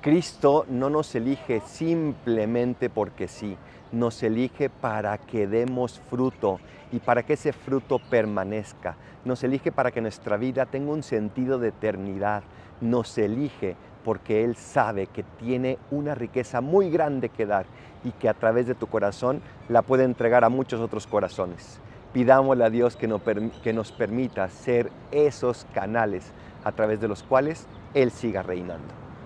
Cristo no nos elige simplemente porque sí, nos elige para que demos fruto y para que ese fruto permanezca. Nos elige para que nuestra vida tenga un sentido de eternidad. Nos elige porque Él sabe que tiene una riqueza muy grande que dar y que a través de tu corazón la puede entregar a muchos otros corazones. Pidámosle a Dios que nos, permita ser esos canales a través de los cuales Él siga reinando.